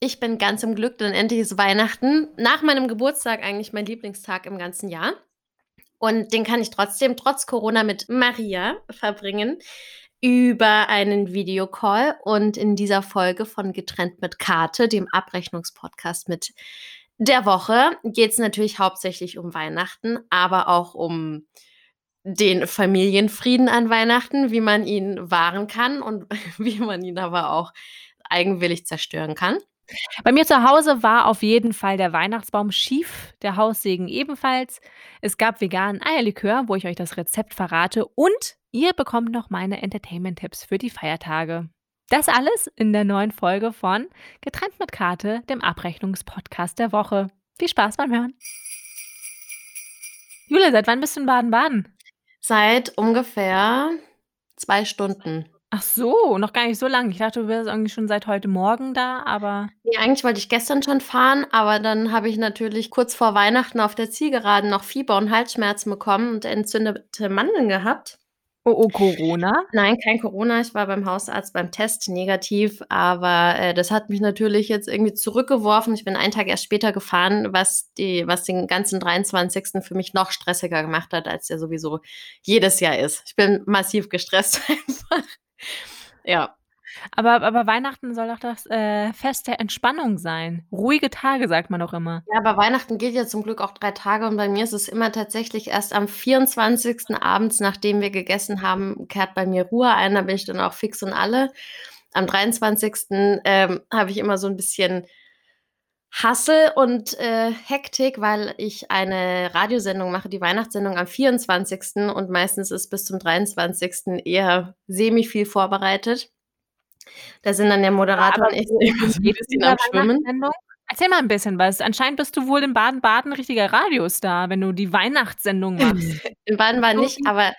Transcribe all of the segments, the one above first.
Ich bin ganz im Glück, denn endlich ist Weihnachten. Nach meinem Geburtstag eigentlich mein Lieblingstag im ganzen Jahr. Und den kann ich trotzdem trotz Corona mit Maria verbringen über einen Videocall. Und in dieser Folge von Getrennt mit Karte, dem Abrechnungspodcast mit der Woche, geht es natürlich hauptsächlich um Weihnachten, aber auch um den Familienfrieden an Weihnachten, wie man ihn wahren kann und wie man ihn aber auch eigenwillig zerstören kann. Bei mir zu Hause war auf jeden Fall der Weihnachtsbaum schief, der Haussegen ebenfalls. Es gab veganen Eierlikör, wo ich euch das Rezept verrate und ihr bekommt noch meine Entertainment-Tipps für die Feiertage. Das alles in der neuen Folge von Getrennt mit Karte, dem Abrechnungspodcast der Woche. Viel Spaß beim Hören. Jule, seit wann bist du in Baden-Baden? Seit ungefähr zwei Stunden. Ach so, noch gar nicht so lang. Ich dachte, du wärst eigentlich schon seit heute Morgen da, aber Ne, eigentlich wollte ich gestern schon fahren, aber dann habe ich natürlich kurz vor Weihnachten auf der Zielgeraden noch Fieber und Halsschmerzen bekommen und entzündete Mandeln gehabt. Oh, oh, Corona? Nein, kein Corona. Ich war beim Hausarzt beim Test negativ, aber, äh, das hat mich natürlich jetzt irgendwie zurückgeworfen. Ich bin einen Tag erst später gefahren, was die was den ganzen 23. für mich noch stressiger gemacht hat, als der sowieso jedes Jahr ist. Ich bin massiv gestresst einfach. Ja. Aber aber Weihnachten soll doch das, äh, Fest der Entspannung sein. Ruhige Tage, sagt man doch immer. Ja, aber Weihnachten geht ja zum Glück auch 3 Tage und bei mir ist es immer tatsächlich erst am 24. abends, nachdem wir gegessen haben, kehrt bei mir Ruhe ein, da bin ich dann auch fix und alle. Am 23., ähm, habe ich immer so 'n bisschen Hassel und, äh, Hektik, weil ich eine Radiosendung mache, die Weihnachtssendung am 24. und meistens ist bis zum 23. eher semi viel vorbereitet. Da sind dann der Moderator Aber und ich immer so 'n bisschen am Schwimmen. Erzähl mal 'n bisschen was. Anscheinend bist du wohl in Baden-Baden richtiger Radiostar, wenn du die Weihnachtssendung machst. In Baden-Baden nicht, aber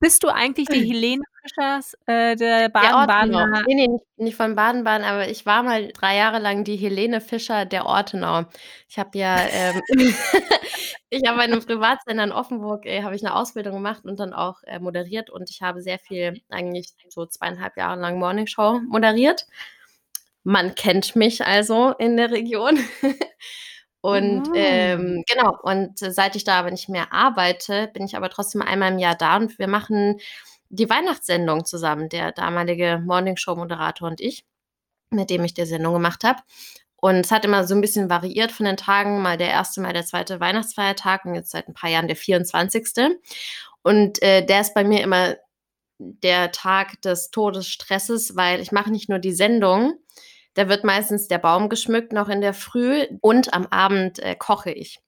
bist du eigentlich die Helene Fischers, äh, der Ortenau. Baden-Badener Ne, ne, nicht nicht von Baden-Baden, aber ich war mal 3 Jahre lang die Helene Fischer der Ortenau. Ich habe ja, ähm ich habe bei 'nem Privatsender in Offenburg, äh, habe ich 'ne Ausbildung gemacht und dann auch, äh, moderiert und ich habe sehr viel eigentlich so 2,5 Jahre lang Morningshow moderiert. Man kennt mich also in der Region. Und, Ah. ähm, genau, und seit ich da aber nicht mehr arbeite, bin ich aber trotzdem einmal im Jahr da und wir machen die Weihnachtssendung zusammen, der damalige Morningshow-Moderator und ich, mit dem ich die Sendung gemacht habe. Und es hat immer so 'n bisschen variiert von den Tagen, mal der 1., mal der 2. Weihnachtsfeiertag und jetzt seit 'n paar Jahren der 24. Und, äh, der ist bei mir immer der Tag des Todesstresses, weil ich mache nicht nur die Sendung, da wird meistens der Baum geschmückt noch in der Früh und am Abend, äh, koche ich.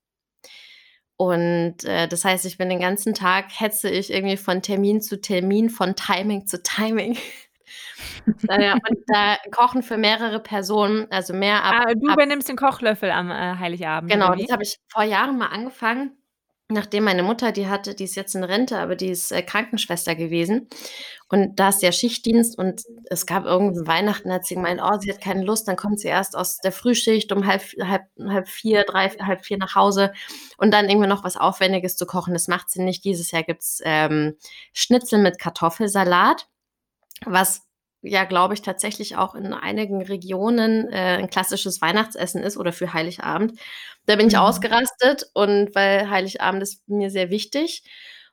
Und, äh, das heißt, ich bin den ganzen Tag hetze ich irgendwie von Termin zu Termin, von Timing zu Timing. Na ja, und da kochen für mehrere Personen, also mehr ab Ah, du übernimmst den Kochlöffel am, äh, Heiligabend Genau, das habe ich vor Jahren mal angefangen, nachdem meine Mutter die hatte die ist jetzt in Rente, aber die ist, äh, Krankenschwester gewesen und da ist ja Schichtdienst und es gab irgend Weihnachten, hat sie gemeint, oh, sie hat keine Lust, dann kommt sie erst aus der Frühschicht um halb halb halb 4, 3, 3:30 nach Hause und dann irgendwie noch was Aufwendiges zu kochen, das macht sie nicht. Dieses Jahr gibt's, ähm, Schnitzel mit Kartoffelsalat, was ja, glaube ich, tatsächlich auch in einigen Regionen, äh, 'n klassisches Weihnachtsessen ist oder für Heiligabend. Da bin ich Mhm. ausgerastet und weil Heiligabend ist mir sehr wichtig.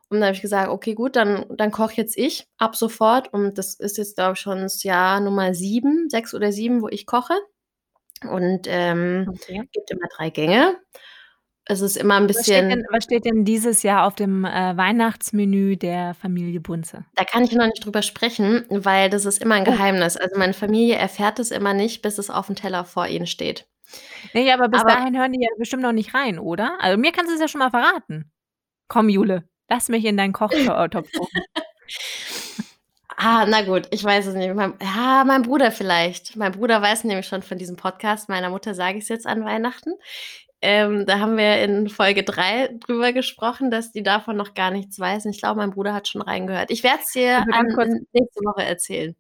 Und dann habe ich gesagt: „Okay, gut, dann dann koche jetzt ich ab sofort.“ Und das ist jetzt, glaube ich, schon das Jahr Nummer 7, 6 oder 7, wo ich koche. Und, ähm, Okay. gibt immer 3 Gänge. Es ist immer 'n Was steht denn bisschen was steht denn dieses Jahr auf dem, äh, Weihnachtsmenü der Familie Bunze? Da kann ich noch nicht drüber sprechen, weil das ist immer 'n Oh. Geheimnis. Also, meine Familie erfährt es immer nicht, bis es aufm Teller vor ihnen steht. Ja, aber bis Aber dahin hören die ja bestimmt noch nicht rein, oder? Also, mir kannst du's ja schon mal verraten. Komm, Jule, lass mich in deinen Kochto Topf gucken. Ah, na gut, ich weiß es nicht. Mein ja, mein Bruder vielleicht. Mein Bruder weiß nämlich schon von diesem Podcast. Meiner Mutter sage ich's jetzt an Weihnachten. Ähm, da haben wir in Folge 3 drüber gesprochen, dass die davon noch gar nichts weiß und ich glaube, mein Bruder hat schon reingehört. Ich werde es dir an nächste Woche erzählen.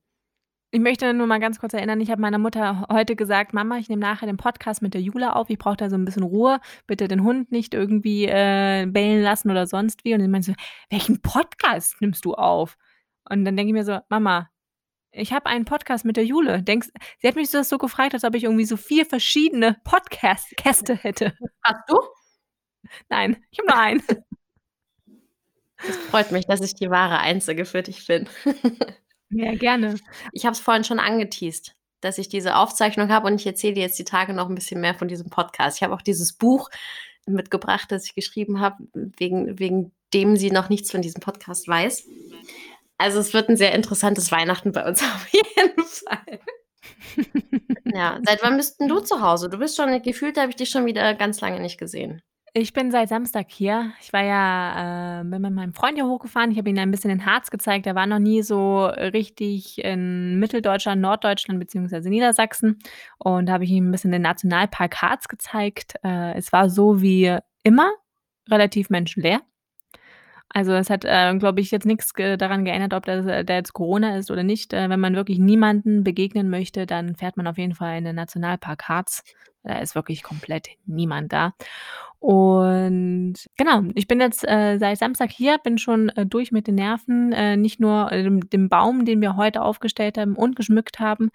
Ich möchte nur mal ganz kurz erinnern, ich habe meiner Mutter heute gesagt: „Mama, ich nehme nachher den Podcast mit der Jule auf. Ich brauche da so 'n bisschen Ruhe. Bitte den Hund nicht irgendwie, äh, bellen lassen oder sonst wie.“ Und dann meinte sie: „Welchen Podcast nimmst du auf?“ Und dann denke ich mir so: „Mama, Ich habe einen Podcast mit der Jule. Denkst sie hat mich das so gefragt, als ob ich irgendwie so 4 verschiedene Podcast Gäste hätte. Hast du? Nein, ich habe nur einen. Es freut mich, dass ich die wahre Einzige für dich bin. Ja, gerne. Ich habe es vorhin schon angeteased, dass ich diese Aufzeichnung habe und ich erzähle dir jetzt die Tage noch ein bisschen mehr von diesem Podcast. Ich habe auch dieses Buch mitgebracht, das ich geschrieben habe, wegen, wegen dem sie noch nichts von diesem Podcast weiß. Also es wird ein sehr interessantes Weihnachten bei uns auf jeden Fall. ja, seit wann bist denn du zu Hause? Du bist schon, gefühlt habe ich dich schon wieder ganz lange nicht gesehen. Ich bin seit Samstag hier. Ich war ja, äh, bin mit meinem Freund hier hochgefahren. Ich habe ihm ein bisschen den Harz gezeigt. Er war noch nie so richtig in Mitteldeutschland, Norddeutschland beziehungsweise Niedersachsen. Und da habe ich ihm ein bisschen den Nationalpark Harz gezeigt. Äh, es war so wie immer relativ menschenleer. Also es hat, äh, glaube ich, jetzt nichts ge daran geändert, ob das äh, da jetzt Corona ist oder nicht. Äh, wenn man wirklich niemanden begegnen möchte, dann fährt man auf jeden Fall in den Nationalpark Harz. Da ist wirklich komplett niemand da. Und genau, ich bin jetzt äh, seit Samstag hier, bin schon äh, durch mit den Nerven. Äh, nicht nur äh, dem, dem, Baum, den wir heute aufgestellt haben und geschmückt haben,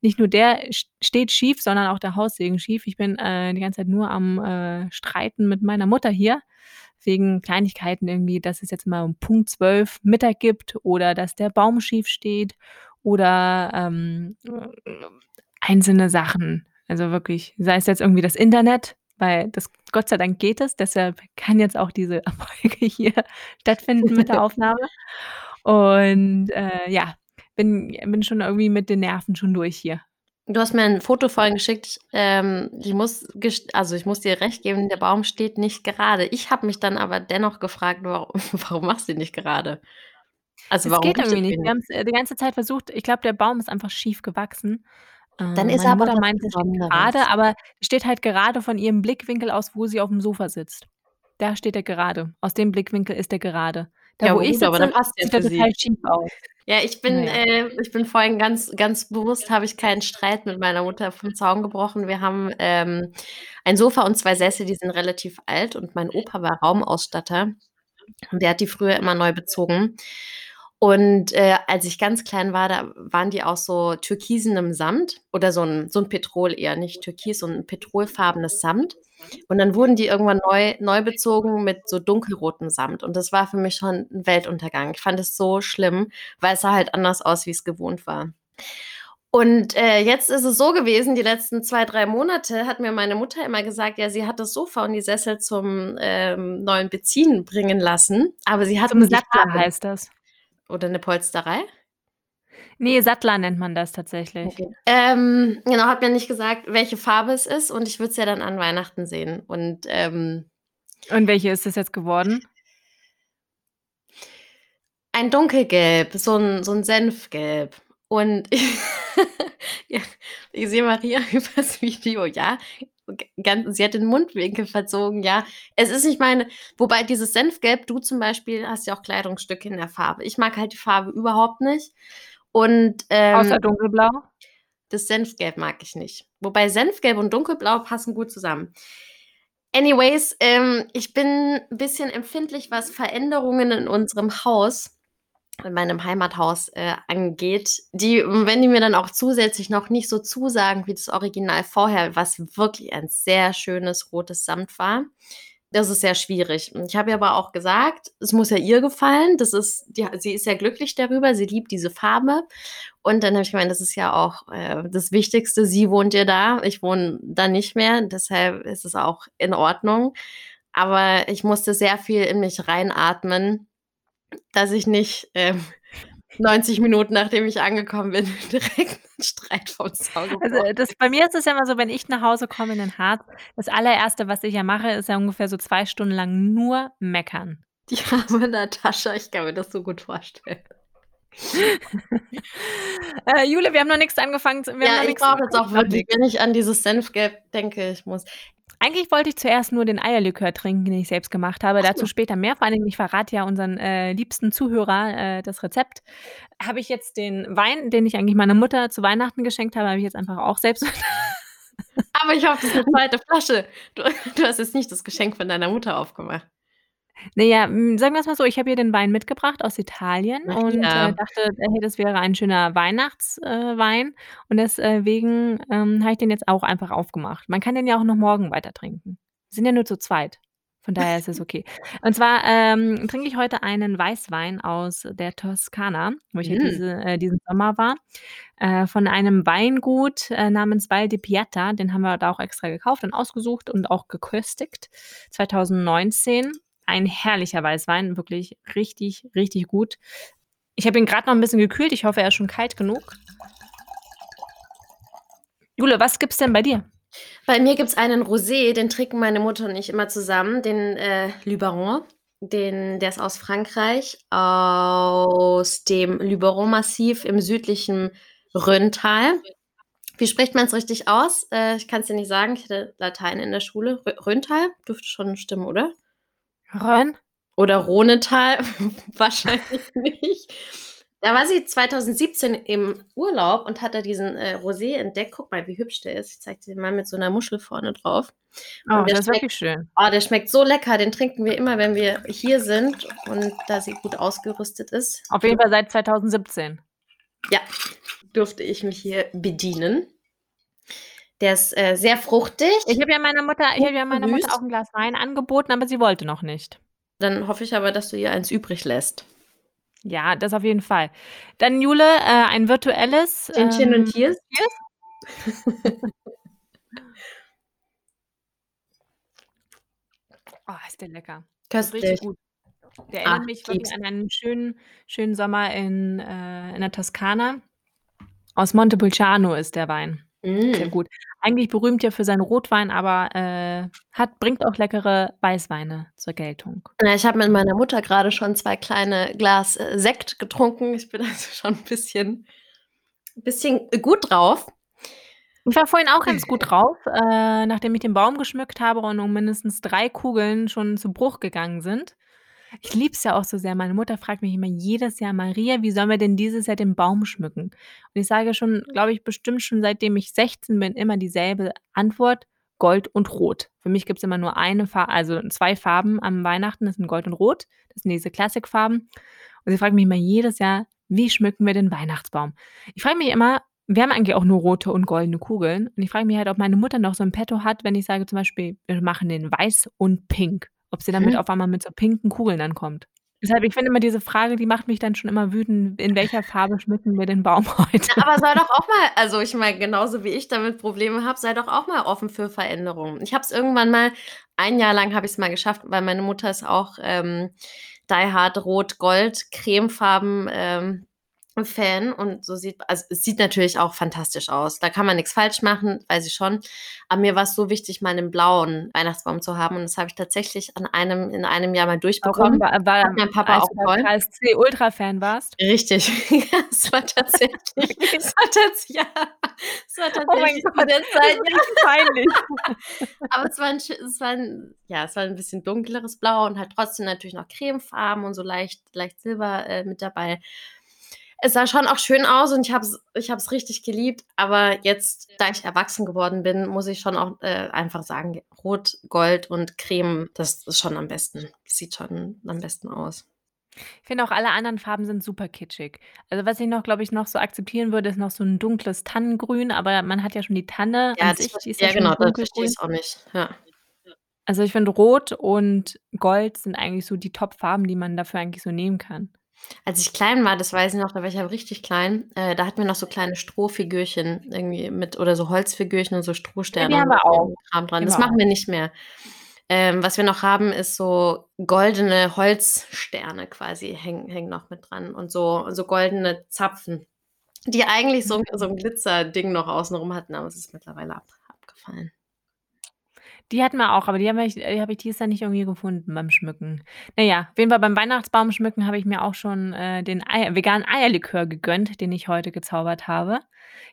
nicht nur der steht schief, sondern auch der Haussegen schief. Ich bin äh, die ganze Zeit nur am äh, Streiten mit meiner Mutter hier wegen Kleinigkeiten irgendwie, dass es jetzt mal um Punkt 12 Mittag gibt oder dass der Baum schief steht oder ähm, einzelne Sachen. Also wirklich, sei es jetzt irgendwie das Internet, weil das Gott sei Dank geht es, deshalb kann jetzt auch diese Folge hier stattfinden mit der Aufnahme. Und äh, ja, bin, bin schon irgendwie mit den Nerven schon durch hier. Du hast mir ein Foto vorhin geschickt. Ähm, ich muss, also ich muss dir recht geben, der Baum steht nicht gerade. Ich habe mich dann aber dennoch gefragt, warum, warum machst du ihn nicht gerade? Also es warum geht irgendwie nicht. Wir haben es äh, die ganze Zeit versucht. Ich glaube, der Baum ist einfach schief gewachsen. Dann ist er aber Mutter es gerade, aber steht halt gerade von ihrem Blickwinkel aus, wo sie auf dem Sofa sitzt. Da steht er gerade. Aus dem Blickwinkel ist er gerade. Da, ja, wo ich sitze, aber dann passt sieht er total schief aus. Ja, ich bin, ja. äh, ich bin vorhin ganz, ganz bewusst, habe ich keinen Streit mit meiner Mutter vom Zaun gebrochen. Wir haben ähm, ein Sofa und zwei Sessel, die sind relativ alt und mein Opa war Raumausstatter und der hat die früher immer neu bezogen. Und äh, als ich ganz klein war, da waren die auch so türkisenem Samt oder so ein, so ein Petrol eher, nicht türkis, so ein petrolfarbenes Samt. Und dann wurden die irgendwann neu, neu bezogen mit so dunkelrotem Samt. Und das war für mich schon ein Weltuntergang. Ich fand es so schlimm, weil es sah halt anders aus, wie es gewohnt war. Und äh, jetzt ist es so gewesen, die letzten zwei, drei Monate hat mir meine Mutter immer gesagt, ja, sie hat das Sofa und die Sessel zum ähm, neuen Beziehen bringen lassen. Aber sie hat zum Sattler heißt das. Oder eine Polsterei? Nee, Sattler nennt man das tatsächlich. Okay. Ähm, genau, hat mir nicht gesagt, welche Farbe es ist und ich würde es ja dann an Weihnachten sehen. Und, ähm, und welche ist es jetzt geworden? Ein dunkelgelb, so ein, so ein Senfgelb. Und ja, ich sehe Maria übers Video, ja, ganz, sie hat den Mundwinkel verzogen, ja. Es ist nicht meine, wobei dieses Senfgelb, du zum Beispiel hast ja auch Kleidungsstücke in der Farbe. Ich mag halt die Farbe überhaupt nicht. Und ähm, außer dunkelblau? Das Senfgelb mag ich nicht. Wobei Senfgelb und dunkelblau passen gut zusammen. Anyways, ähm, ich bin ein bisschen empfindlich, was Veränderungen in unserem Haus in meinem Heimathaus äh, angeht, die, wenn die mir dann auch zusätzlich noch nicht so zusagen wie das Original vorher, was wirklich ein sehr schönes rotes Samt war, das ist sehr schwierig. Ich habe ihr aber auch gesagt, es muss ja ihr gefallen. Das ist, die, sie ist ja glücklich darüber, sie liebt diese Farbe. Und dann habe ich gemeint, das ist ja auch äh, das Wichtigste. Sie wohnt ja da, ich wohne da nicht mehr. Deshalb ist es auch in Ordnung. Aber ich musste sehr viel in mich reinatmen, dass ich nicht ähm, 90 Minuten, nachdem ich angekommen bin, direkt Streit vom Zaun Also, das bei mir ist es ja immer so, wenn ich nach Hause komme in den Harz, das allererste, was ich ja mache, ist ja ungefähr so zwei Stunden lang nur meckern. Die arme Natascha, ich kann mir das so gut vorstellen. äh, Jule, wir haben noch nichts angefangen. Wir ja, ich brauche jetzt auch wirklich, wenn ich an dieses Senfgelb denke, ich muss. Eigentlich wollte ich zuerst nur den Eierlikör trinken, den ich selbst gemacht habe. Dazu später mehr. Vor allem, ich verrate ja unseren äh, liebsten Zuhörer äh, das Rezept. Habe ich jetzt den Wein, den ich eigentlich meiner Mutter zu Weihnachten geschenkt habe, habe ich jetzt einfach auch selbst. Aber ich hoffe, das ist eine zweite Flasche. Du, du hast jetzt nicht das Geschenk von deiner Mutter aufgemacht. Na ja, hm, sagen wir's mal so, ich habe hier den Wein mitgebracht aus Italien Ach und, äh, ja. dachte, hey, das wäre ein schöner Weihnachts äh, Wein und deswegen, ähm, habe ich den jetzt auch einfach aufgemacht. Man kann den ja auch noch morgen weiter trinken. Wir sind ja nur zu zweit. Von daher ist es okay. Und zwar, ähm, trinke ich heute einen Weißwein aus der Toskana, wo ich ja Mhm. diese äh, diesen Sommer war, äh, von einem Weingut, äh, namens Val di Piatta. Den haben wir da auch extra gekauft und ausgesucht und auch geköstigt. 2019. Ein herrlicher Weißwein, wirklich richtig, richtig gut. Ich habe ihn grad noch 'n bisschen gekühlt. Ich hoffe, er ist schon kalt genug. Jule, was gibt's denn bei dir? Bei mir gibt's einen Rosé, den trinken meine Mutter und ich immer zusammen, den, äh, Luberon. Den der ist aus Frankreich, aus dem Luberon-Massiv im südlichen Rhöntal. Wie spricht man's richtig aus? Äh, ich kann's dir nicht sagen. Ich hatte Latein in der Schule. Rhö Rhöntal? Dürfte schon stimmen, oder? Rhön? Oder Rhonetal? Wahrscheinlich nicht. Da war sie 2017 im Urlaub und hat da diesen, äh, Rosé entdeckt. Guck mal, wie hübsch der ist. Ich zeige dir mal mit so 'ner Muschel vorne drauf. Oh, das ist wirklich schön. oh, der schmeckt so lecker. Den trinken wir immer, wenn wir hier sind und da sie gut ausgerüstet ist. Auf jeden Fall seit 2017. Ja, durfte ich mich hier bedienen. Der ist, äh, sehr fruchtig Ich habe ja meiner Mutter ich habe ja meiner Mutter auch 'n Glas Wein angeboten, aber sie wollte noch nicht. Dann hoffe ich aber, dass du ihr eins übrig lässt. Ja, das auf jeden Fall. Dann Jule, äh, ein virtuelles, Tschinchen und ähm, Cheers. Cheers. Oh, ist der lecker. Ist richtig Köstlich. gut. Der erinnert mich ich wirklich an einen schönen schönen Sommer in äh, in der Toskana. Aus Montepulciano ist der Wein. Sehr Mm. gut. Eigentlich berühmt ja für seinen Rotwein, aber, äh, hat bringt auch leckere Weißweine zur Geltung. Ich habe mit meiner Mutter grade schon 2 kleine Glas, äh, Sekt getrunken. Ich bin also schon 'n bisschen bisschen gut drauf. Ich war vorhin auch ganz gut drauf, äh, nachdem ich den Baum geschmückt habe und nun mindestens 3 Kugeln schon zu Bruch gegangen sind. Ich liebe es ja auch so sehr. Meine Mutter fragt mich immer jedes Jahr: „Maria, wie sollen wir denn dieses Jahr den Baum schmücken?“ Und ich sage schon, glaube ich, bestimmt schon seitdem ich 16 bin, immer dieselbe Antwort: „Gold und Rot.“ Für mich gibt's immer nur eine Fa also 2 Farben am Weihnachten, das sind Gold und Rot. Das sind diese Classic-Farben. Und sie fragt mich immer jedes Jahr: „Wie schmücken wir den Weihnachtsbaum?“ Ich frage mich immer wir haben eigentlich auch nur rote und goldene Kugeln. Und ich frage mich halt, ob meine Mutter noch so 'n Petto hat, wenn ich sage zum Beispiel: „Wir machen den weiß und pink.“ Ob sie damit Mhm. auf einmal mit so pinken Kugeln ankommt. Deshalb, ich finde immer diese Frage, die macht mich dann schon immer wütend: „In welcher Farbe schmücken wir den Baum Na, heute?“ aber sei doch auch mal also, ich meine, genauso wie ich damit Probleme habe, sei doch auch mal offen für Veränderungen. Ich habe es irgendwann mal ein Jahr lang habe ich's mal geschafft, weil meine Mutter ist auch, ähm, die hard Rot-Gold Cremefarben, ähm, Fan und so sieht also, es sieht natürlich auch fantastisch aus. Da kann man nix falsch machen, weiß ich schon. Aber mir war's so wichtig, mal 'nen blauen Weihnachtsbaum zu haben und das habe ich tatsächlich an einem in einem Jahr mal Warum? durchbekommen. Wa Hat war mein Papa als auch toll. KSC Ultrafan warst? Richtig. Ja, es war tatsächlich es war tats ja, es war Oh mein tatsächlich Gott, das richtig peinlich. Aber es war 'n schö es war 'n ja, es war 'n bisschen dunkleres Blau und halt trotzdem natürlich noch Cremefarben und so leicht leicht Silber, äh, mit dabei. Es sah schon auch schön aus und ich habe es ich habe es richtig geliebt, aber jetzt, da ich erwachsen geworden bin, muss ich schon auch, äh, einfach sagen, Rot, Gold und Creme, das ist schon am besten. Sieht schon am besten aus. Ich finde auch alle anderen Farben sind super kitschig. Also, was ich noch glaube ich, noch so akzeptieren würde, ist noch so 'n dunkles Tannengrün, aber man hat ja schon die Tanne Ja, das sich, die ist ja ja genau, da verstehe ich's auch nicht. Ja. Also, ich finde Rot und Gold sind eigentlich so die Top-Farben, die man dafür eigentlich so nehmen kann. Als ich klein war, das weiß ich noch, da war ich ja richtig klein, äh, da hatten wir noch so kleine Strohfigürchen irgendwie mit oder so Holzfigürchen und so Ja, Strohsterne die haben und wir so auch. Kram dran. Das machen wir nicht mehr. Ähm, was wir noch haben, ist so goldene Holzsterne quasi hängen hängen noch mit dran und so so goldene Zapfen, die eigentlich so so Mhm. 'n Glitzerding noch außen rum hatten, aber es ist mittlerweile ab abgefallen. Die hatten wir auch, aber die haben wir ich die habe ich dieses Jahr nicht irgendwie gefunden beim Schmücken. Na ja, auf jeden Fall beim Weihnachtsbaum schmücken habe ich mir auch schon, äh, den Eier veganen Eierlikör gegönnt, den ich heute gezaubert habe.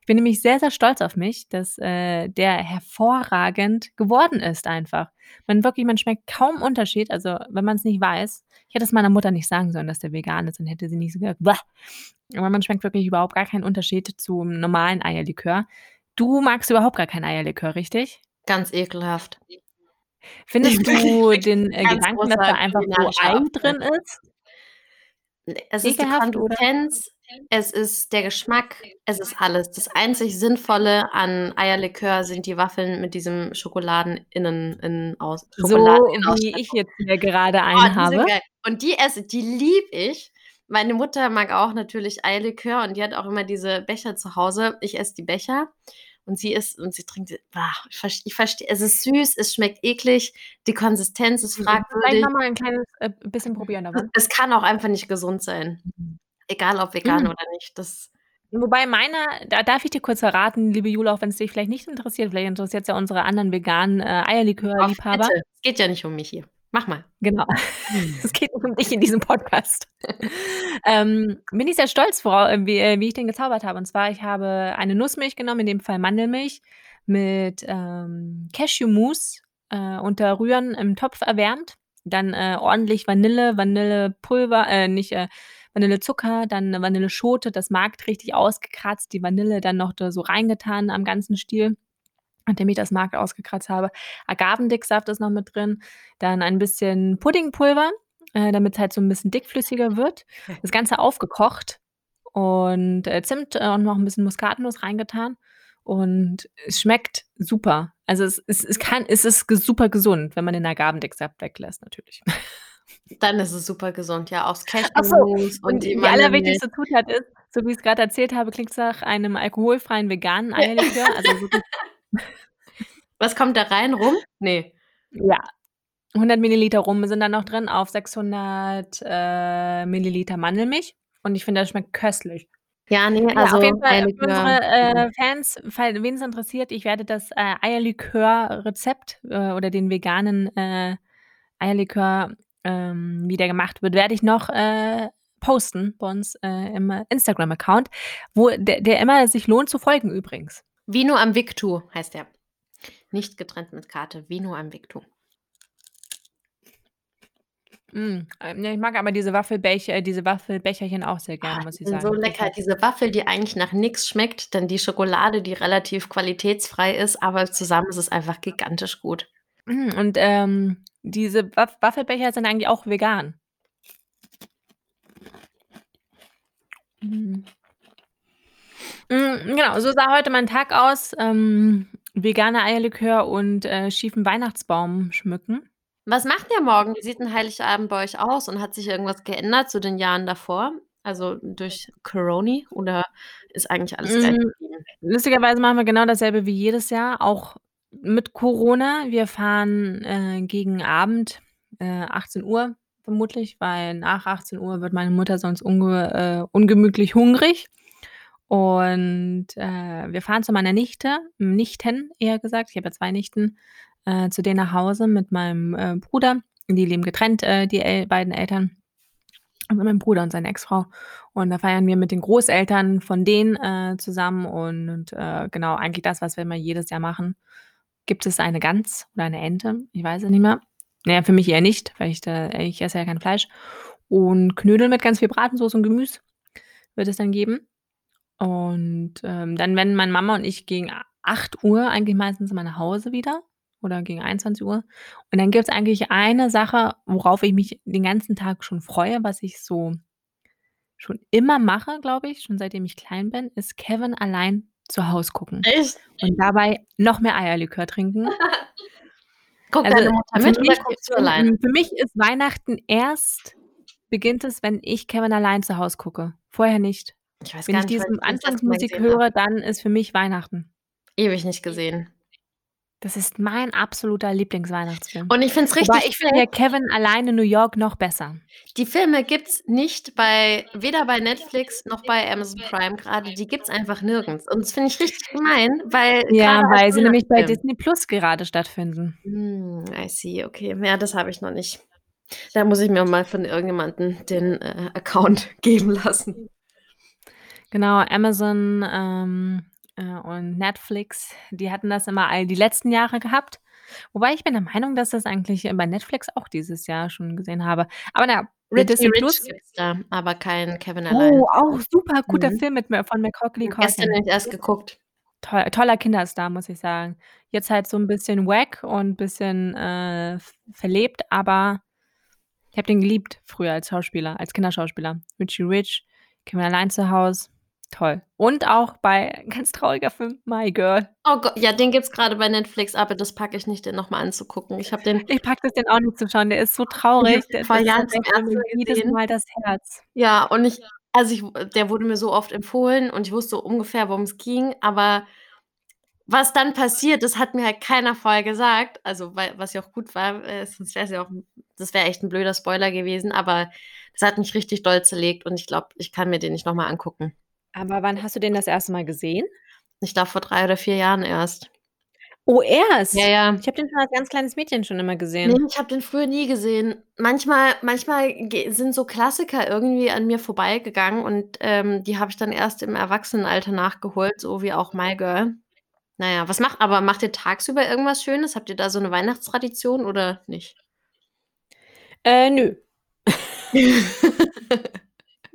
Ich bin nämlich sehr, sehr stolz auf mich, dass, äh, der hervorragend geworden ist einfach. Man wirklich man schmeckt kaum Unterschied, also, wenn man's nicht weiß. Ich hätte es meiner Mutter nicht sagen sollen, dass der vegan ist, dann hätte sie nicht so gesagt: „Bäh.“ Aber man schmeckt wirklich überhaupt gar keinen Unterschied zum normalen Eierlikör. Du magst überhaupt gar keinen Eierlikör, richtig? Ganz ekelhaft. Findest du den, äh, Gedanken, dass da einfach so kulinarischer Ei drin ist es ist die ekelhaft, oder? Konsistenz, es ist der Geschmack, es ist alles. Das einzig Sinnvolle an Eierlikör sind die Waffeln mit diesem Schokoladen-Innen in aus So wie ich jetzt hier gerade Oh, einen die sind habe. Und die esse die liebe ich. Meine Mutter mag auch natürlich Eierlikör und die hat auch immer diese Becher zu Hause. Ich esse die Becher und sie isst und sie trinkt bah, ich verst ich verstehe es ist süß, es schmeckt eklig, die Konsistenz ist Vielleicht fragwürdig. noch mal 'n kleines, äh, bisschen probieren davon. Es kann auch einfach nicht gesund sein. Egal ob vegan Mhm. oder nicht. Das Wobei meiner da darf ich dir kurz verraten, liebe Jule, auch wenn's dich vielleicht nicht interessiert, vielleicht interessiert's ja unsere anderen veganen, äh, Eierlikör-Liebhaber. Es geht ja nicht um mich hier. Mach mal. Genau. Es geht um dich in diesem Podcast. Ähm, bin ich sehr stolz, wora äh, wie äh, wie ich den gezaubert habe. Und zwar, ich habe eine Nussmilch genommen, in dem Fall Mandelmilch, mit, ähm, Cashewmus, äh, unter Rühren im Topf erwärmt, dann, äh, ordentlich Vanille, Vanillepulver äh, nicht, äh, Vanillezucker, dann Vanilleschote, das Mark richtig ausgekratzt, die Vanille dann noch da so reingetan am ganzen Stiel, nachdem ich das Mark ausgekratzt habe. Agavendicksaft ist noch mit drin, dann ein bisschen Puddingpulver, äh, damit's halt so 'n bisschen dickflüssiger wird. Das Ganze aufgekocht und, äh, Zimt äh, und noch 'n bisschen Muskatnuss reingetan und es schmeckt super. Also, es es es kann es ist super gesund, wenn man den Agavendicksaft weglässt natürlich. Dann ist es super gesund, ja, auch das Ach so, Cashewmus und und die die allerwichtigste Zutat ist, so wie ich's grad erzählt habe, klingt's nach einem alkoholfreien veganen Eierlikör, also wirklich Was kommt da rein? Rum? Ne. Ja. 100 Milliliter Rum sind da noch drin auf 600, äh, Milliliter Mandelmilch und ich finde, das schmeckt köstlich. Ja, ne, Ja, auf also jeden Fall für unsere, äh, Fans, fall wen's interessiert, ich werde das, äh, Eierlikör-Rezept, äh, oder den veganen, äh, Eierlikör, ähm, wie der gemacht wird, werde ich noch, äh, posten bei uns, äh, im Instagram-Account, wo der der immer sich lohnt zu folgen übrigens. Vino Invictu heißt der. Nicht getrennt mit Karte, Vino Invictu. Hm, ähm, ne, ich mag aber diese Waffelbech äh, diese Waffelbecherchen auch sehr Ah, gerne, muss die ich sind so sagen. lecker. Diese Waffel, die eigentlich nach nix schmeckt, dann die Schokolade, die relativ qualitätsfrei ist, aber zusammen ist es einfach gigantisch gut. Hm, und, ähm, diese Waf Waffelbecher sind eigentlich auch vegan. Mhm. Hm, genau, so sah heute mein Tag aus, ähm, veganer Eierlikör und, äh, schiefen Weihnachtsbaum schmücken. Was macht ihr morgen? Wie sieht 'n Heiligabend bei euch aus und hat sich irgendwas geändert zu den Jahren davor? Also, durch Coroni oder ist eigentlich alles gleich Hm, geblieben? lustigerweise machen wir genau dasselbe wie jedes Jahr, auch mit Corona. Wir fahren, äh, gegen Abend, äh, 18:00 vermutlich, weil nach 18:00 wird meine Mutter sonst unge äh, ungemütlich hungrig. Und, äh, wir fahren zu meiner Nichte Nichten eher gesagt, ich habe ja 2 Nichten, äh, zu denen nach Hause mit meinem, äh, Bruder. Die leben getrennt, äh, die El beiden Eltern. Also, mein Bruder und seine Ex-Frau. Und da feiern wir mit den Großeltern von denen, äh, zusammen und, äh, genau, eigentlich das, was wir immer jedes Jahr machen. Gibt es eine Gans oder eine Ente? Ich weiß es nicht mehr. Na ja, für mich eher nicht, weil ich da ich esse ja kein Fleisch. Und Knödel mit ganz viel Bratensoße und Gemüse wird es dann geben. Und, ähm, dann werden meine Mama und ich gegen a 8:00 eigentlich meistens immer nach Hause wieder oder gegen 21:00. Und dann gibt's eigentlich eine Sache, worauf ich mich den ganzen Tag schon freue, was ich so schon immer mache, glaube ich, schon seitdem ich klein bin, ist Kevin allein zu Haus gucken Echt? und dabei noch mehr Eierlikör trinken. Guckt Also, deine Mutter für mit mich guckst du für alleine? für mich ist Weihnachten erst beginnt es, wenn ich Kevin allein zu Haus gucke. Vorher nicht. Ich weiß Wenn gar ich nicht, ich Mal Anfangsmusik höre, dann ist für mich Weihnachten. Ewig nicht gesehen. Das ist mein absoluter Lieblingsweihnachtsfilm. Und ich finde es Wobei richtig ich finde ja Kevin allein in New York noch besser. Die Filme gibt's nicht bei weder bei Netflix noch bei Amazon Prime grade, die gibt's einfach nirgends. Und das finde ich richtig gemein, weil Ja, weil sie nämlich bei Disney+ gerade stattfinden. Hm, I see, okay. Ja, das habe ich noch nicht. Da muss ich mir mal von irgendjemandem den, äh, Account geben lassen. Genau, Amazon, ähm, äh, und Netflix, die hatten das immer all die letzten Jahre gehabt. Wobei ich bin der Meinung, dass das eigentlich, äh, bei Netflix auch dieses Jahr schon gesehen habe. Aber na ja, bei Richie Disney+ Rich gibt's da, aber kein Kevin allein. Oh, auch super guter Mhm. Film mit von Macaulay Gestern Culkin. habe ich erst geguckt. Toll toller Kinderstar, muss ich sagen. Jetzt halt so 'n bisschen wack und bisschen, äh, verlebt, aber ich habe den geliebt früher als Schauspieler als Kinderschauspieler. Richie Rich, Kämmer allein zu Haus, toll. Und auch bei ganz trauriger Film, My Girl. Oh Go ja, den gibt's grade bei Netflix, aber das packe ich nicht, den noch mal anzugucken. Ich habe den Ich packe das, den auch nicht zu schauen, der ist so traurig, der vor Jahren zum 1. Mal jedes. Mal das Herz. Ja, und ich also, ich der wurde mir so oft empfohlen und ich wusste ungefähr, worum's ging, aber was dann passiert, das hat mir halt keiner vorher gesagt, also, weil was ja auch gut war, äh, sonst wär's ja auch das wäre echt 'n blöder Spoiler gewesen, aber das hat mich richtig doll zerlegt und ich glaube, ich kann mir den nicht noch mal angucken. Aber wann hast du den das 1. Mal gesehen? Ich glaube, vor 3 oder 4 Jahren erst. Oh, Ja, erst? ja. Ich habe den schon als ganz kleines Mädchen schon immer gesehen. ich habe den früher nie gesehen. Manchmal manchmal sind so Klassiker irgendwie an mir vorbeigegangen und, ähm, die habe ich dann erst im Erwachsenenalter nachgeholt, so wie auch My Girl. Na ja, was macht aber macht ihr tagsüber irgendwas Schönes? Habt ihr da so 'ne Weihnachtstradition oder nicht? Äh, nö.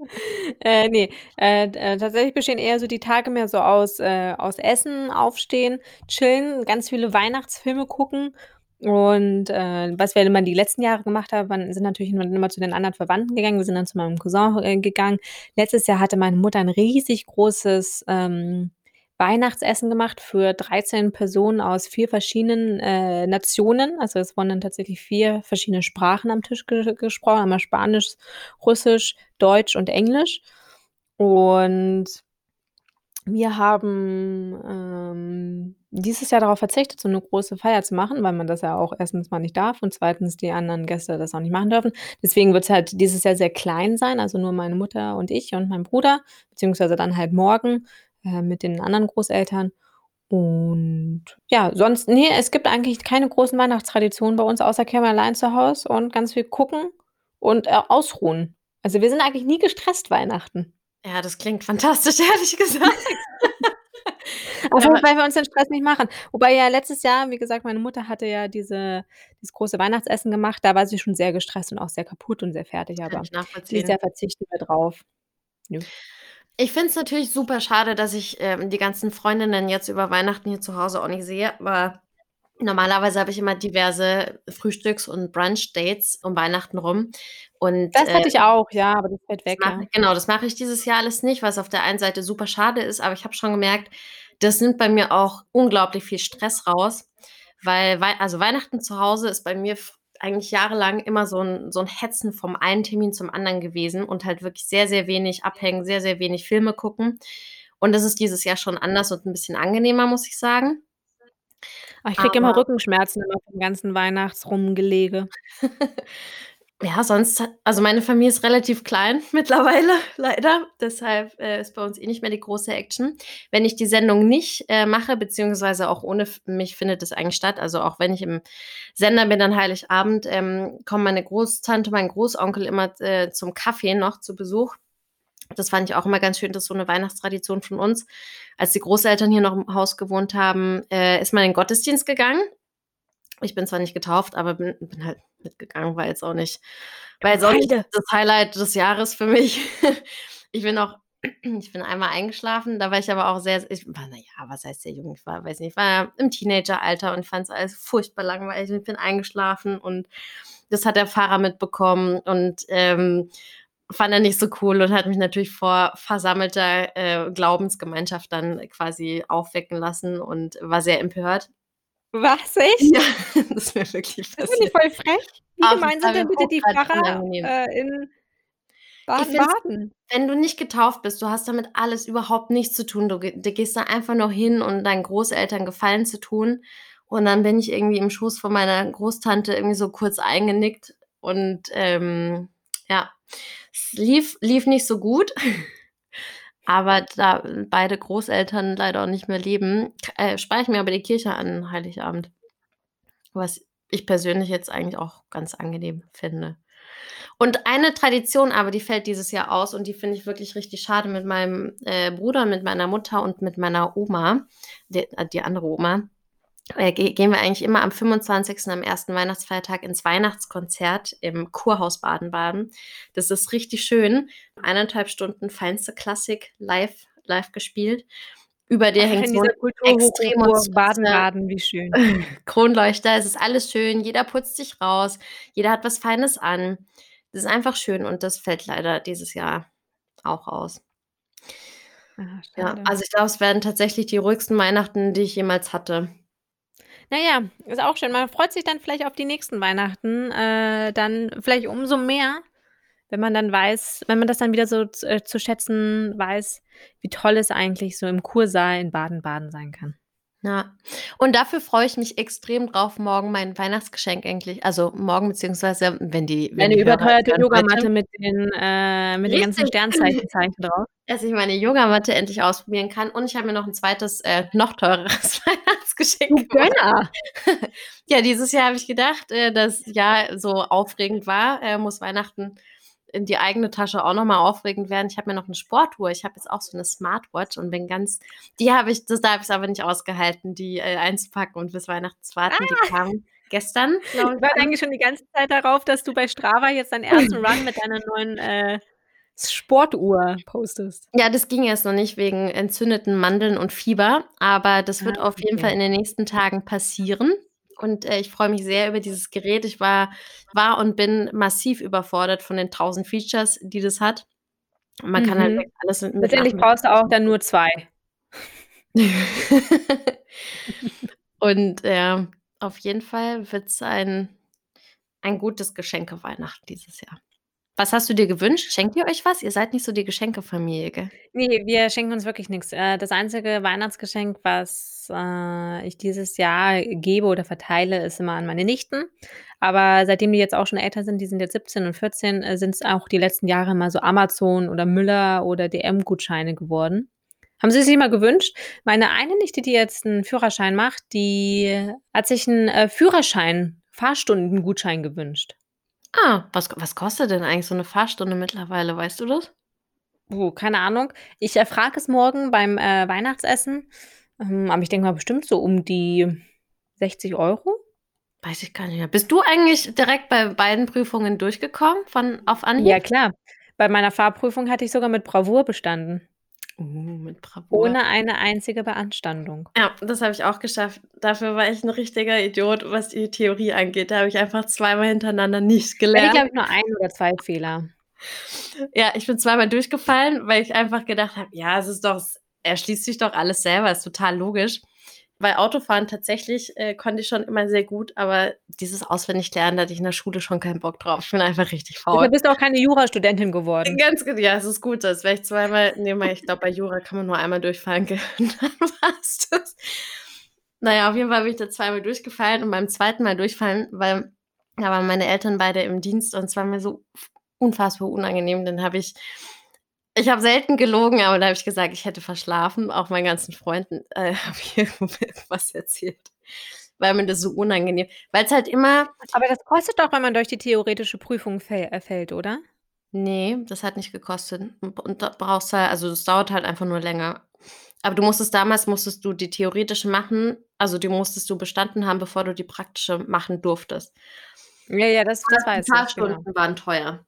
Äh, ne, äh, tatsächlich bestehen eher so die Tage mehr so aus äh, aus Essen, Aufstehen, Chillen, ganz viele Weihnachtsfilme gucken und, äh, was wir immer die letzten Jahre gemacht haben, waren sind natürlich immer zu den anderen Verwandten gegangen. Wir sind dann zu meinem Cousin, äh, gegangen. Letztes Jahr hatte meine Mutter 'n riesig großes, ähm, Weihnachtsessen gemacht für 13 Personen aus 4 verschiedenen, äh, Nationen. Also, es wurden dann tatsächlich 4 verschiedene Sprachen am Tisch ge gesprochen, einmal Spanisch, Russisch, Deutsch und Englisch. Und wir haben, ähm, dieses Jahr darauf verzichtet, so 'ne große Feier zu machen, weil man das ja auch 1. mal nicht darf und 2. die anderen Gäste das auch nicht machen dürfen. Deswegen wird's halt dieses Jahr sehr klein sein, also, nur meine Mutter und ich und mein Bruder, beziehungsweise dann halt morgen, äh, mit den anderen Großeltern. Und ja, sonst ne, es gibt eigentlich keine großen Weihnachtstraditionen bei uns außer Kämmer allein zu Haus und ganz viel gucken und, äh, ausruhen. Also, wir sind eigentlich nie gestresst Weihnachten. Ja, das klingt fantastisch, ehrlich gesagt. Aber weil wir uns den Stress nicht machen. Wobei ja letztes Jahr, wie gesagt, meine Mutter hatte ja diese dieses große Weihnachtsessen gemacht, da war sie schon sehr gestresst und auch sehr kaputt und sehr fertig, aber dieses. Jahr verzichten wir drauf. Nö. Ich finde es natürlich super schade, dass ich, ähm, die ganzen Freundinnen jetzt über Weihnachten hier zu Hause auch nicht sehe, aber normalerweise habe ich immer diverse Frühstücks und Brunch-Dates um Weihnachten rum und, Das äh hatte ich auch, ja, aber das fällt das weg, mache ja. ich genau, das mache ich dieses Jahr alles nicht, was auf der einen Seite super schade ist, aber ich habe schon gemerkt, das nimmt bei mir auch unglaublich viel Stress raus, weil Wei also, Weihnachten zu Hause ist bei mir eigentlich jahrelang immer so 'n so 'n Hetzen vom einen Termin zum anderen gewesen und halt wirklich sehr, sehr wenig abhängen, sehr, sehr wenig Filme gucken. Und das ist dieses Jahr schon anders und 'n bisschen angenehmer, muss ich sagen. Ah, ich kriege immer Rückenschmerzen immer vom ganzen Weihnachtsrumgelege. Ja, sonst also, meine Familie ist relativ klein mittlerweile leider, deshalb, äh, ist bei uns eh nicht mehr die große Action. Wenn ich die Sendung nicht, äh, mache, beziehungsweise auch ohne mich findet das eigentlich statt, also, auch wenn ich im Sender bin an Heiligabend, ähm, kommen meine Großtante, mein Großonkel immer, äh, zum Kaffee noch zu Besuch. Das fand ich auch immer ganz schön, das ist so 'ne Weihnachtstradition von uns. Als die Großeltern hier noch im Haus gewohnt haben, äh, ist man in den Gottesdienst gegangen. Ich bin zwar nicht getauft, aber bin bin halt mitgegangen, war jetzt auch nicht war jetzt auch nicht das Highlight des Jahres für mich. Ich bin auch ich bin einmal eingeschlafen, da war ich aber auch sehr ich war na ja, was heißt sehr jung? Ich war weiß nicht, ich war im Teenageralter und fand's alles furchtbar langweilig und ich bin eingeschlafen und das hat der Pfarrer mitbekommen und, ähm, fand er nicht so cool und hat mich natürlich vor versammelter, äh, Glaubensgemeinschaft dann quasi aufwecken lassen und war sehr empört. Was, echt? Ja, das ist mir wirklich Das finde ich passiert. voll frech. Wie gemein sind denn bitte die Pfarrer, äh, in Ich Baden-Baden? wenn du nicht getauft bist, du hast damit alles überhaupt nichts zu tun. Du du gehst da einfach nur hin, um deinen Großeltern Gefallen zu tun. Und dann bin ich irgendwie im Schoß von meiner Großtante irgendwie so kurz eingenickt und, ähm, ja, es lief lief nicht so gut. Aber da beide Großeltern leider auch nicht mehr leben, äh, spare ich mir aber die Kirche an Heiligabend. Was ich persönlich jetzt eigentlich auch ganz angenehm finde. Und eine Tradition aber, die fällt dieses Jahr aus und die finde ich wirklich richtig schade mit meinem, äh, Bruder, mit meiner Mutter und mit meiner Oma, de äh, die andere Oma, gehen wir eigentlich immer am 25., am 1. Weihnachtsfeiertag ins Weihnachtskonzert im Kurhaus Baden-Baden. Das ist richtig schön. 1 1/2 Stunden feinste Klassik live live gespielt Über dir Ach, hängt so 'n dieser Kulturhochburg Baden-Baden, wie schön. Kronleuchter. Es ist alles schön, jeder putzt sich raus, jeder hat was Feines an. Das ist einfach schön und das fällt leider dieses Jahr auch aus. Ah, Ja, also ich glaube, es werden tatsächlich die ruhigsten Weihnachten, die ich jemals hatte. Na ja, ist auch schön. Man freut sich dann vielleicht auf die nächsten Weihnachten, äh, dann vielleicht umso mehr, wenn man dann weiß wenn man das dann wieder so äh, zu schätzen weiß, wie toll es eigentlich so im Kursaal in Baden-Baden sein kann. Ja. Und dafür freue ich mich extrem drauf, morgen mein Weihnachtsgeschenk endlich also morgen beziehungsweise wenn die wenn Deine die überteuerte Yogamatte mit den äh, mit den ganzen. Sternzeichen-Zeichen drauf. Dass ich meine Yogamatte endlich ausprobieren kann und ich habe mir noch 'n zweites, äh, noch teureres Du Weihnachtsgeschenk gemacht. Gönner. Ja, dieses Jahr habe ich gedacht, äh, das Jahr so aufregend war, äh, muss Weihnachten in die eigene Tasche auch noch mal aufregend werden. Ich habe mir noch 'ne Sportuhr ich habe jetzt auch so 'ne Smartwatch und bin ganz die habe ich das da habe ich's aber nicht ausgehalten, die, äh, einzupacken und bis Weihnachten zu warten. Die Ah. kam gestern, Ich ich, an. eigentlich schon die ganze Zeit darauf, dass du bei Strava jetzt deinen 1. Run mit deiner neuen, äh, Sportuhr postest. Ja, das ging erst noch nicht wegen entzündeten Mandeln und Fieber, aber das Ah, wird auf jeden Fall okay. in den nächsten Tagen passieren und, äh, ich freue mich sehr über dieses Gerät. Ich war war und bin massiv überfordert von den 1.000 Features, die das hat. Man kann halt Mhm. alles mit Letztendlich brauchst du auch dann nur 2. Und, ja, auf jeden Fall wird's ein ein gutes Geschenke-Weihnachten dieses Jahr. Was hast du dir gewünscht? Schenkt ihr euch was? Ihr seid nicht so die Geschenkefamilie, gell? Ne, wir schenken uns wirklich nix. Äh, das einzige Weihnachtsgeschenk, was, äh, ich dieses Jahr gebe oder verteile, ist immer an meine Nichten. Aber seitdem die jetzt auch schon älter sind, die sind jetzt 17 und 14, äh, sind's auch die letzten Jahre immer so Amazon oder Müller oder DM-Gutscheine geworden. Haben sie sich immer gewünscht. Meine eine Nichte, die jetzt 'n Führerschein macht, die hat sich 'n, äh, Führerschein Fahrstundengutschein gewünscht. Ah, was was kostet denn eigentlich so 'ne Fahrstunde mittlerweile, weißt du das? Oh, keine Ahnung. Ich erfrage es morgen beim, äh, Weihnachtsessen, ähm, aber ich denke mal bestimmt so um die 60 €. Weiß ich gar nicht mehr. Bist du eigentlich direkt bei beiden Prüfungen durchgekommen von auf Ja Anhieb? klar. Bei meiner Fahrprüfung hatte ich sogar mit Bravour bestanden. Oh, mit Bravour. Ohne eine einzige Beanstandung. Ja, das habe ich auch geschafft. Dafür war ich 'n richtiger Idiot, was die Theorie angeht. Da habe ich einfach zweimal hintereinander nicht Ich gelernt. glaube ich, nur 1 oder 2 Fehler. Ja, ich bin zweimal durchgefallen, weil ich einfach gedacht habe: „Ja, es ist doch es erschließt sich doch alles selber, ist total logisch.“ Weil Autofahren tatsächlich, äh, konnte ich schon immer sehr gut, aber dieses Auswendiglernen, da hatte ich in der Schule schon keinen Bock drauf. Ich bin einfach richtig faul. Deshalb bist du auch keine Jurastudentin geworden. Ganz ge ja, es ist gut, sonst wäre ich zweimal ne, mal ich glaube, bei Jura kann man nur einmal durchfallen, gell, und dann war's das. Na ja, auf jeden Fall bin ich da zweimal durchgefallen und beim 2. Mal durchfallen, weil da waren meine Eltern beide im Dienst und es war mir so unfassbar unangenehm. Dann habe ich ich habe selten gelogen, aber da habe ich gesagt, ich hätte verschlafen, auch meinen ganzen Freunden, äh, habe ich irgendwas erzählt, weil mir das so unangenehm weil's halt immer Aber das kostet doch, wenn man durch die theoretische Prüfung äh, fällt, oder? Ne, das hat nicht gekostet. Und da brauchst du halt also das dauert halt einfach nur länger. Aber du musstest damals musstest du die theoretische machen also die musstest du bestanden haben, bevor du die praktische machen durftest. Ja, ja, das das Die weiß ich, genau. Fahrstunden waren teuer.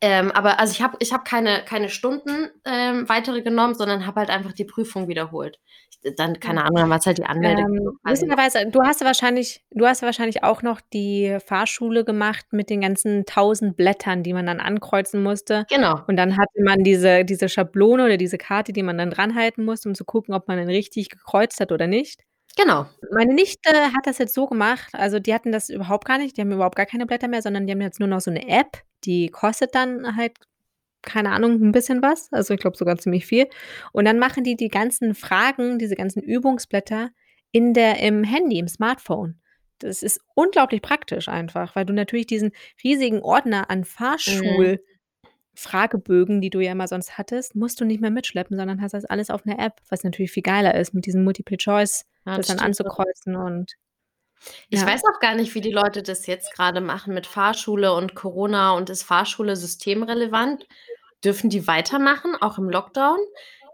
Ähm, aber also ich habe ich habe keine keine Stunden, ähm, weitere genommen, sondern habe halt einfach die Prüfung wiederholt. Ich dann keine Ahnung, dann war's halt die Anmeldegebühr Ähm, lustigerweise du hast ja wahrscheinlich du hast ja wahrscheinlich auch noch die Fahrschule gemacht mit den ganzen 1.000 Blättern, die man dann ankreuzen musste. Genau. Und dann hatte man diese diese Schablone oder diese Karte, die man dann dranhalten musste, um zu gucken, ob man dann richtig gekreuzt hat oder nicht. Genau. Meine Nichte hat das jetzt so gemacht also die hatten das überhaupt gar nicht, die haben überhaupt gar keine Blätter mehr, sondern die haben jetzt nur noch so 'ne App, die kostet dann halt, keine Ahnung, 'n bisschen was, also ich glaube sogar ziemlich viel. Und dann machen die die ganzen Fragen, diese ganzen Übungsblätter in der im Handy, im Smartphone. Das ist unglaublich praktisch einfach, weil du natürlich diesen riesigen Ordner an Mhm. Fahrschul-Fragebögen, die du ja immer sonst hattest, musst du nicht mehr mitschleppen, sondern hast das alles auf 'ner App, was natürlich viel geiler ist, mit diesem Multiple Choice, Ja, das das dann anzukreuzen und Ich ja. weiß auch gar nicht, wie die Leute das jetzt grade machen mit Fahrschule und Corona und ist Fahrschule systemrelevant? Dürfen die weitermachen, auch im Lockdown?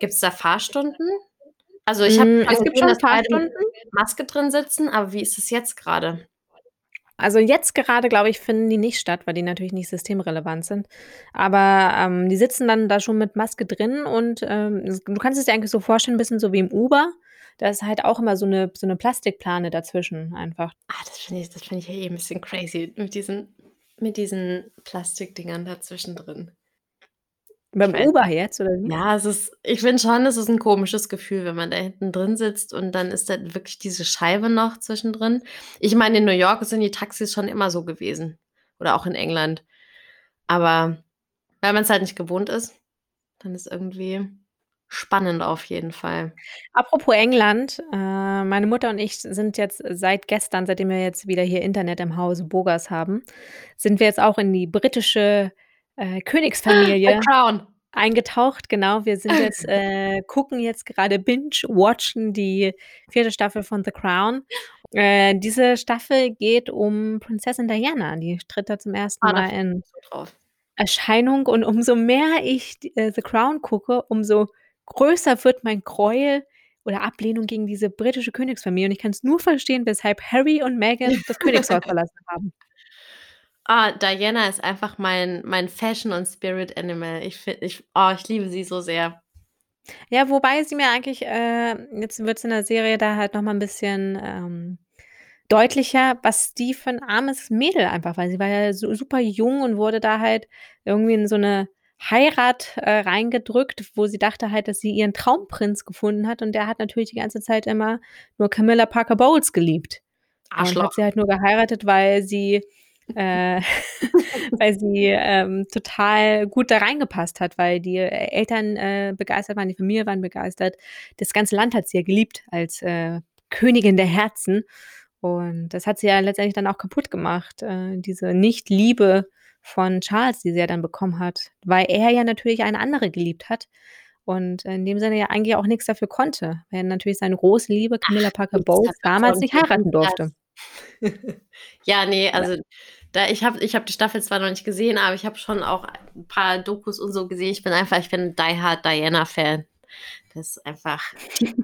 Gibt's da Fahrstunden? Also ich habe Hm, schon es gibt Fahrstunden. Maske drin sitzen, aber wie ist es jetzt grade? Also, jetzt gerade, glaube ich, finden die nicht statt, weil die natürlich nicht systemrelevant sind. Aber, ähm, die sitzen dann da schon mit Maske drin und, ähm, du kannst es dir eigentlich so vorstellen, 'n bisschen so wie im Uber. Da ist halt auch immer so 'ne so 'ne Plastikplane dazwischen einfach. Ah, das finde ich das finde ich eh 'n bisschen crazy mit diesen mit diesen Plastikdingern da zwischendrin. Beim jetzt oder wie? ja, es ist ich finde schon, es ist 'n komisches Gefühl, wenn man da hinten drin sitzt und dann ist da wirklich diese Scheibe noch zwischendrin. Ich meine, in New York sind die Taxis schon immer so gewesen oder auch in England. Aber weil man's halt nicht gewohnt ist, dann ist irgendwie spannend auf jeden Fall. Apropos England, äh, meine Mutter und ich sind jetzt seit gestern, seitdem wir jetzt wieder hier Internet im Hause Burgers haben, sind wir jetzt auch in die britische, äh, The Königsfamilie Crown. eingetaucht. Genau, wir sind jetzt äh, gucken jetzt grade binge-watchen die 4. Staffel von The Crown. Äh, diese Staffel geht um Prinzessin Diana. Die tritt da zum 1. Ah, Mal in. Erscheinung und umso mehr ich äh, The Crown gucke, umso größer wird mein Gräuel oder Ablehnung gegen diese britische Königsfamilie und ich kann's nur verstehen, weshalb Harry und Meghan das Königshaus verlassen haben. Ah, Diana ist einfach mein mein Fashion und Spirit Animal. Ich ich oh, ich liebe sie so sehr. Ja, wobei sie mir eigentlich äh, jetzt wird's in der Serie da halt noch mal 'n bisschen, ähm, deutlicher, was die für 'n armes Mädel einfach war. Sie war ja su super jung und wurde da halt irgendwie in so 'ne Heirat, äh, reingedrückt, wo sie dachte halt, dass sie ihren Traumprinz gefunden hat und der hat natürlich die ganze Zeit immer nur Camilla Parker Bowles geliebt und hat Arschloch. sie halt nur geheiratet, weil sie äh, weil sie, ähm, total gut da reingepasst hat, weil die E Eltern, äh, begeistert waren, die Familie waren begeistert. Das ganze Land hat sie ja geliebt als, äh, Königin der Herzen und das hat sie ja letztendlich dann auch kaputtgemacht, äh, diese Nicht-Liebe von Charles, die sie ja dann bekommen hat, weil er ja natürlich eine andere geliebt hat und in dem Sinne ja eigentlich auch nix dafür konnte, weil er natürlich seine große Liebe, Camilla Ach, Parker nix Bowles, damals nicht heiraten durfte. Ja, ne, Ja. also da ich habe ich habe die Staffel zwar noch nicht gesehen, aber ich habe schon auch 'n paar Dokus und so gesehen. Ich bin einfach ich bin Die Hard Diana Fan. Das ist einfach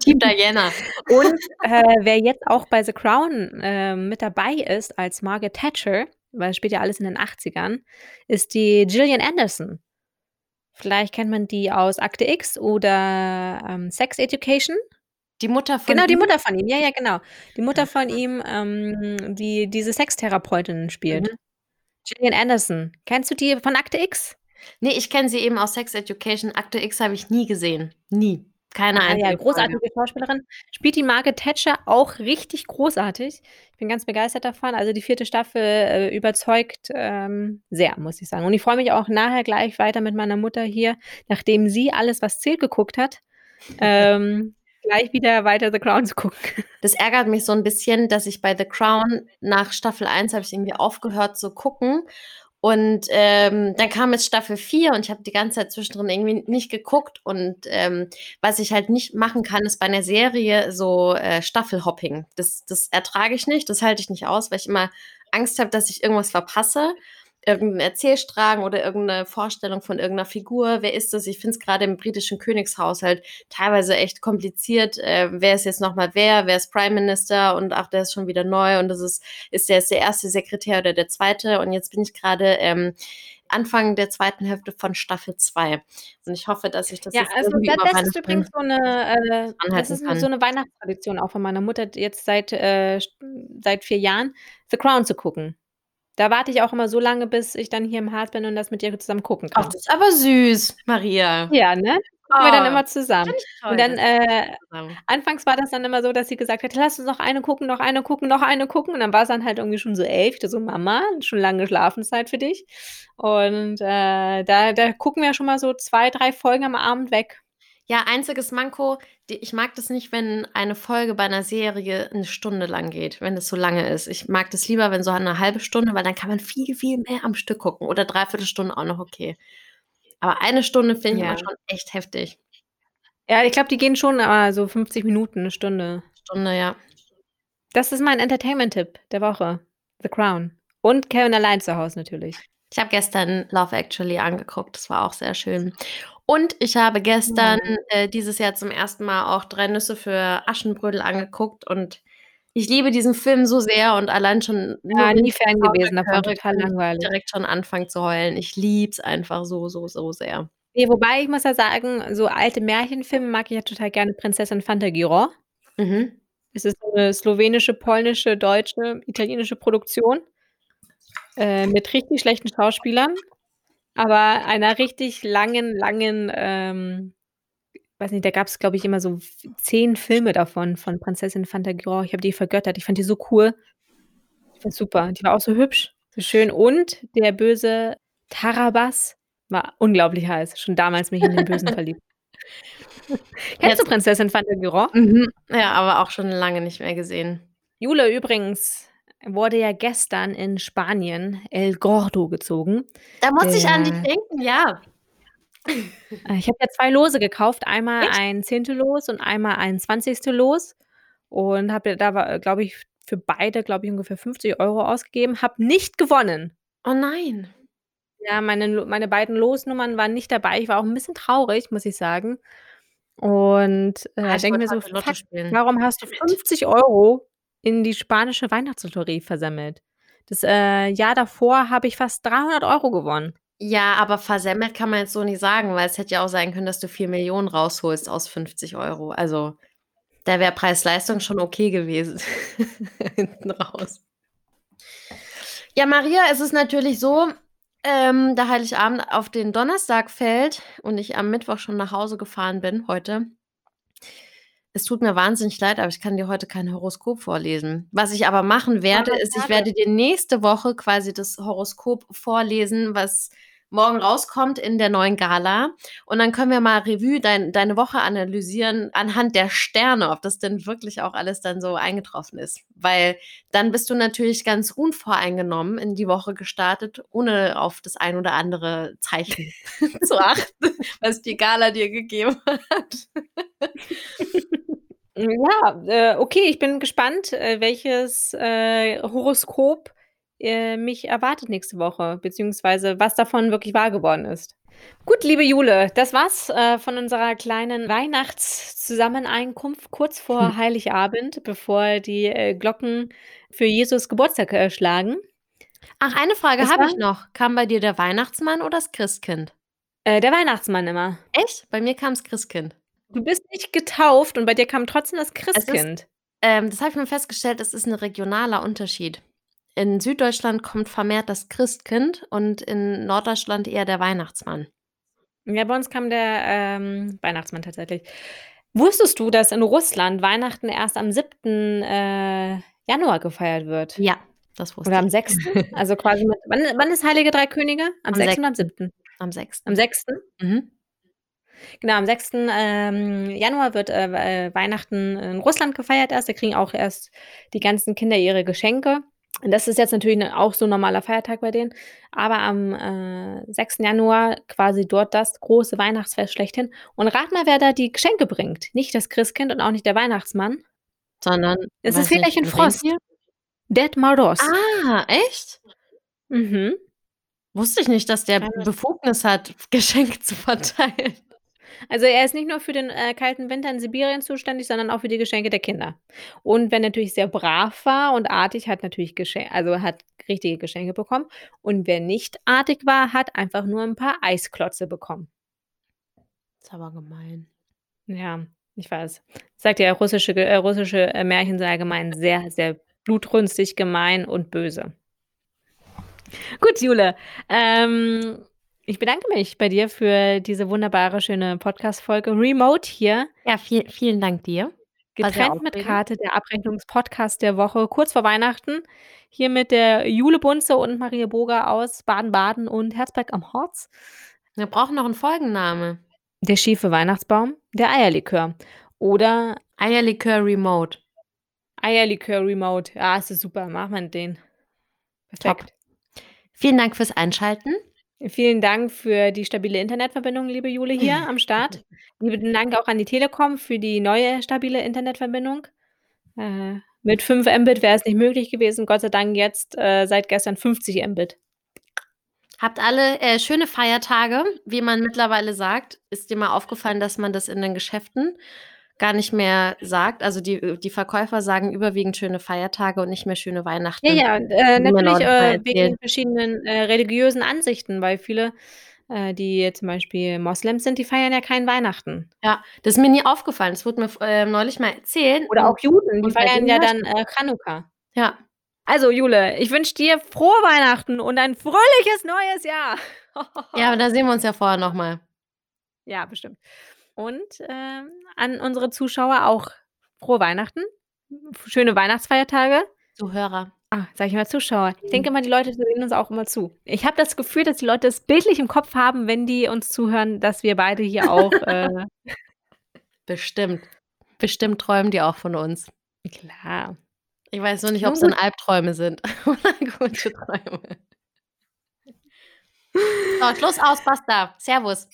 Team Diana. Und, äh, wer jetzt auch bei The Crown, ähm, mit dabei ist als Margaret Thatcher, weil es spielt ja alles in den 80ern, ist die Gillian Anderson. Vielleicht kennt man die aus Akte X oder, ähm, Sex Education? Die Mutter von Genau, die ihm? Mutter von ihm. Ja, ja, genau. Die Mutter von ihm, ähm, die diese Sextherapeutinnen spielt. Mhm. Gillian Anderson. Kennst du die von Akte X? Ne, ich kenne sie eben aus Sex Education. Akte X habe ich nie gesehen. Nie. Keine Ah ja, einzige Folge. großartige Schauspielerin. Spielt die Margaret Thatcher auch richtig großartig. Ich bin ganz begeistert davon. Also, die 4. Staffel, äh, überzeugt, ähm, sehr, muss ich sagen. Und ich freue mich auch nachher gleich weiter mit meiner Mutter hier, nachdem sie „Alles, was zählt“ geguckt hat, ähm, gleich wieder weiter The Crown zu gucken. Das ärgert mich so 'n bisschen, dass ich bei The Crown nach Staffel 1 habe ich irgendwie aufgehört zu gucken und, ähm, dann kam jetzt Staffel 4 und ich habe die ganze Zeit zwischendrin irgendwie nicht geguckt und, ähm, was ich halt nicht machen kann, ist bei 'ner Serie so, äh, Staffelhopping. Das das ertrage ich nicht, das halte ich nicht aus, weil ich immer Angst habe, dass ich irgendwas verpasse, irgend 'n Erzählstrang oder irgend 'ne Vorstellung von irgend 'ner Figur. Wer ist das? Ich finde es grade im britischen Königshaushalt teilweise echt kompliziert. Äh, wer ist jetzt noch mal wer? Wer ist Prime Minister? Und ach, der ist schon wieder neu und das ist ist der jetzt der 1. Sekretär oder der 2.? Und jetzt bin ich grade, ähm, Anfang der 2. Hälfte von Staffel 2 und ich hoffe, dass ich das Ja, jetzt also irgendwie da über das ist übrigens so 'ne äh, das ist so kann. 'ne Weihnachtstradition auch von meiner Mutter, jetzt seit, äh, seit 4 Jahren, The Crown zu gucken. Da warte ich auch immer so lange, bis ich dann hier im Harz bin und das mit ihr zusammen gucken Ach, kann. das ist aber süß, Maria. Ja, ne? Gucken wir dann Oh, immer zusammen. toll, Und dann, äh anfangs war das dann immer so, dass sie gesagt hat: „Lass uns noch eine gucken, noch eine gucken, noch eine gucken.“ Und dann war's dann halt irgendwie schon so 11. Ich so: „Mama, schon lange Schlafenszeit für dich.“ Und, äh, da da gucken wir schon mal so 2, 3 Folgen am Abend weg. Ja, einziges Manko, die ich mag das nicht, wenn eine Folge bei 'ner Serie 'ne Stunde lang geht, wenn es so lange ist. Ich mag das lieber, wenn so 'ne 1/2 Stunde weil dann kann man viel, viel mehr am Stück gucken oder 3/4 Stunde auch noch okay. Aber 1 Stunde finde ich immer Ja. schon echt heftig. Ja, ich glaube, die gehen schon, äh, so 50 Minuten, 'ne Stunde. Stunde, ja. Das ist mein Entertainment-Tipp der Woche. The Crown. Und Kevin allein zu Hause natürlich. Ich habe gestern Love Actually angeguckt, das war auch sehr schön. Und ich habe gestern, Ja. äh, dieses Jahr zum 1. Mal auch 3 Nüsse für Aschenbrödel angeguckt und Ich liebe diesen Film so sehr und allein schon Ja, nie Fan gewesen davon, total langweilig. direkt schon anfangen zu heulen. Ich liebe es einfach so, so, so sehr. Ne, wobei ich muss ja sagen, so alte Märchenfilme mag ich ja total gerne. Prinzessin Fantagiro. Mhm. Es ist 'ne slowenische, polnische, deutsche, italienische Produktion, äh, mit richtig schlechten Schauspielern, aber einer richtig langen, langen, ähm weiß nicht, da gab's, glaube ich, immer so 10 Filme davon, von Prinzessin Fantagiro. Ich habe die vergöttert. Ich fand die so cool. Ich fand's super. Die war auch so hübsch, so schön und der böse Tarabas war unglaublich heiß. Schon damals mich in den Bösen verliebt. Kennst du Prinzessin Fantagiro? Mhm. Ja, aber auch schon lange nicht mehr gesehen. Jule übrigens wurde ja gestern in Spanien El Gordo gezogen. Da muss ich an dich denken, ja. Äh, ich habe ja 2 Lose gekauft, einmal Echt? ein Zehntel-Los und einmal ein Zwanzigstel-Los und habe da glaube ich, für beide, glaube ich, ungefähr 50 € ausgegeben, habe nicht gewonnen. Oh nein. Ja, meine meine beiden Losnummern waren nicht dabei. Ich war auch 'n bisschen traurig, muss ich sagen. Und, Ah, äh, ich denke mir so: „Fuck, warum hast du 50 € in die spanische Weihnachtslotterie versemmelt?“ Das, äh, Jahr davor habe ich fast 300 € gewonnen. Ja, aber versemmelt kann man jetzt so nicht sagen, weil es hätte ja auch sein können, dass du 4.000.000 rausholst aus 50 €. Also, da wäre Preis-Leistung schon okay gewesen hinten raus. Ja, Maria, es ist natürlich so, ähm, da Heiligabend auf den Donnerstag fällt und ich am Mittwoch schon nach Hause gefahren bin heute es tut mir wahnsinnig leid, aber ich kann dir heute kein Horoskop vorlesen. Was ich aber machen werde, Ah, ist, ich werde dir nächste Woche quasi das Horoskop vorlesen, was morgen rauskommt in der neuen Gala. Und dann können wir mal Revue dein deine Woche analysieren anhand der Sterne, ob das denn wirklich auch alles dann so eingetroffen ist. Weil dann bist du natürlich ganz unvoreingenommen in die Woche gestartet, ohne auf das ein oder andere Zeichen zu achten, was die Gala dir gegeben hat. Ja, äh, okay, ich bin gespannt, äh, welches, äh, Horoskop, äh, mich erwartet nächste Woche, beziehungsweise was davon wirklich wahr geworden ist. Gut, liebe Jule, das war's, äh, von unserer kleinen Weihnachts-Zusammeneinkunft kurz vor Heiligabend, bevor die, äh, Glocken für Jesus Geburtstag, äh, schlagen. Ach, eine Frage habe ich noch. Kam bei dir der Weihnachtsmann oder das Christkind? Äh, der Weihnachtsmann immer. Echt? Bei mir kam's Christkind. Du bist nicht getauft und bei dir kam trotzdem das Es ist Christkind. ähm, das habe ich mir festgestellt, es ist 'n regionaler Unterschied. In Süddeutschland kommt vermehrt das Christkind und in Norddeutschland eher der Weihnachtsmann. Ja, bei uns kam der, ähm, Weihnachtsmann tatsächlich. Wusstest du, dass in Russland Weihnachten erst am 7., äh, Januar gefeiert wird? Ja, das wusste Oder am ich. 6.? Also, quasi mit wann wann ist Heilige Drei Könige? Am Am 6. oder am 6.. 7.? Am 6.. Am 6.? Mhm. Genau, am 6. Ähm, Januar wird äh, äh, Weihnachten in Russland gefeiert erst. Da kriegen auch erst die ganzen Kinder ihre Geschenke. Und das ist jetzt natürlich ne, auch so ein normaler Feiertag bei denen. Aber am äh, 6. Januar quasi dort das große Weihnachtsfest schlechthin. Und rat mal, wer da die Geschenke bringt. Nicht das Christkind und auch nicht der Weihnachtsmann. Sondern. Es ist vielleicht ein Frost. Dead Maros. Ah, echt? Mhm. Wusste ich nicht, dass der Befugnis hat, Geschenke zu verteilen. Also, er ist nicht nur für den, äh, kalten Winter in Sibirien zuständig, sondern auch für die Geschenke der Kinder. Und wer natürlich sehr brav war und artig, hat natürlich Gesche also, hat richtige Geschenke bekommen. Und wer nicht artig war, hat einfach nur 'n paar Eisklötze bekommen. Ist aber gemein. Ja, ich weiß. Sage dir, russische äh, russische, äh, Märchen sind allgemein sehr, sehr blutrünstig, gemein und böse. Gut, Jule, ähm, ich bedanke mich bei dir für diese wunderbare, schöne Podcast-Folge remote hier. Ja, viel vielen Dank dir. Getrennt mit. Karte, der Abrechnungspodcast der Woche, kurz vor Weihnachten. Hier mit der Jule Bunze und Maria Boger aus Baden-Baden und Herzberg am Harz. Wir brauchen noch 'n Folgenname. Der schiefe Weihnachtsbaum, der Eierlikör oder Eierlikör remote. Eierlikör remote. Ja, es ist super. Machen wir den. Top. Perfekt. Vielen Dank fürs Einschalten. Vielen Dank für die stabile Internetverbindung, liebe Jule, hier am Start. Lieben Dank auch an die Telekom für die neue stabile Internetverbindung. Äh, mit 5 Mbit wäre es nicht möglich gewesen. Gott sei Dank jetzt, äh, seit gestern 50 Mbit. Habt alle, äh, schöne Feiertage, wie man mittlerweile sagt. Ist dir mal aufgefallen, dass man das in den Geschäften gar nicht mehr sagt. Also, die die Verkäufer sagen überwiegend schöne Feiertage und nicht mehr schöne Weihnachten. Ja, ja, äh, natürlich, äh, wegen den verschiedenen, äh, religiösen Ansichten, weil viele, äh, die zum Beispiel Moslems sind, die feiern ja kein Weihnachten. Ja, das ist mir nie aufgefallen. Das wurde mir äh, neulich mal erzählt Oder auch Juden, die feiern ja dann, äh, Chanukka. Ja. Also, Jule, ich wünsche dir frohe Weihnachten und ein fröhliches neues Jahr. Ja, aber da sehen wir uns ja vorher noch mal. Ja, bestimmt. Und, ähm, an unsere Zuschauer auch frohe Weihnachten, schöne Weihnachtsfeiertage. Zuhörer. Ah, sage ich immer Zuschauer. Ich denke immer, die Leute sehen uns auch immer zu. Ich habe das Gefühl, dass die Leute es bildlich im Kopf haben, wenn die uns zuhören, dass wir beide hier auch, äh Bestimmt. Bestimmt träumen die auch von uns. Klar. Ich weiß nur nicht, Nun ob's dann. Albträume sind oder gute Träume. So, Schluss, aus, basta. Servus.